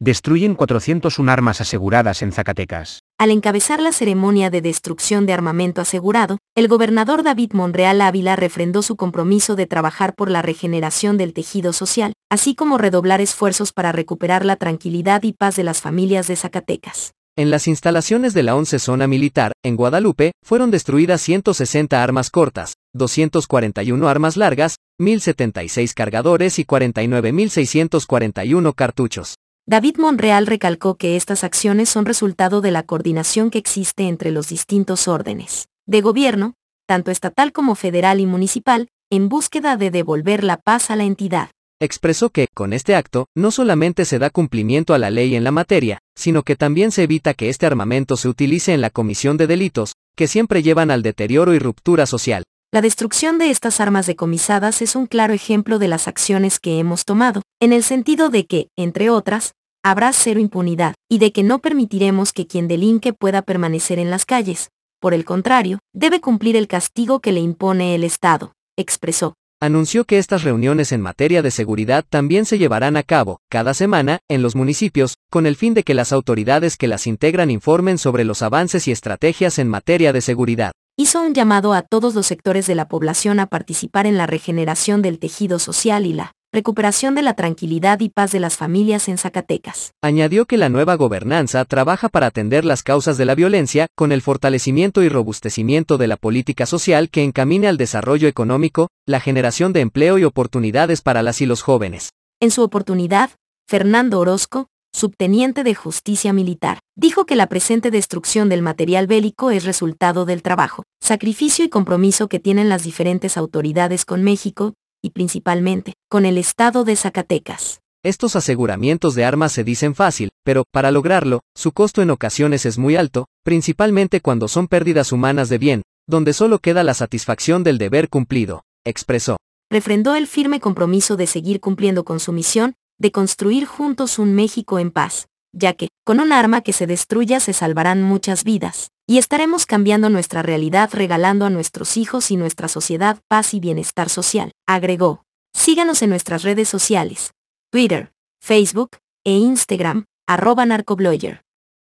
Destruyen 401 armas aseguradas en Zacatecas. Al encabezar la ceremonia de destrucción de armamento asegurado, el gobernador David Monreal Ávila refrendó su compromiso de trabajar por la regeneración del tejido social, así como redoblar esfuerzos para recuperar la tranquilidad y paz de las familias de Zacatecas. En las instalaciones de la 11 Zona Militar, en Guadalupe, fueron destruidas 160 armas cortas, 241 armas largas, 1.076 cargadores y 49.641 cartuchos. David Monreal recalcó que estas acciones son resultado de la coordinación que existe entre los distintos órdenes de gobierno, tanto estatal como federal y municipal, en búsqueda de devolver la paz a la entidad. Expresó que, con este acto, no solamente se da cumplimiento a la ley en la materia, sino que también se evita que este armamento se utilice en la comisión de delitos, que siempre llevan al deterioro y ruptura social. La destrucción de estas armas decomisadas es un claro ejemplo de las acciones que hemos tomado, en el sentido de que, entre otras, habrá cero impunidad, y de que no permitiremos que quien delinque pueda permanecer en las calles. Por el contrario, debe cumplir el castigo que le impone el Estado, expresó. Anunció que estas reuniones en materia de seguridad también se llevarán a cabo, cada semana, en los municipios, con el fin de que las autoridades que las integran informen sobre los avances y estrategias en materia de seguridad. Hizo un llamado a todos los sectores de la población a participar en la regeneración del tejido social y la recuperación de la tranquilidad y paz de las familias en Zacatecas. Añadió que la nueva gobernanza trabaja para atender las causas de la violencia, con el fortalecimiento y robustecimiento de la política social que encamine al desarrollo económico, la generación de empleo y oportunidades para las y los jóvenes. En su oportunidad, Fernando Orozco, subteniente de justicia militar, dijo que la presente destrucción del material bélico es resultado del trabajo, sacrificio y compromiso que tienen las diferentes autoridades con México, y principalmente, con el estado de Zacatecas. Estos aseguramientos de armas se dicen fácil, pero, para lograrlo, su costo en ocasiones es muy alto, principalmente cuando son pérdidas humanas de bien, donde solo queda la satisfacción del deber cumplido, expresó. Refrendó el firme compromiso de seguir cumpliendo con su misión, de construir juntos un México en paz, ya que, con un arma que se destruya se salvarán muchas vidas, y estaremos cambiando nuestra realidad regalando a nuestros hijos y nuestra sociedad paz y bienestar social, agregó. Síganos en nuestras redes sociales, Twitter, Facebook e Instagram, arroba narcobloyer.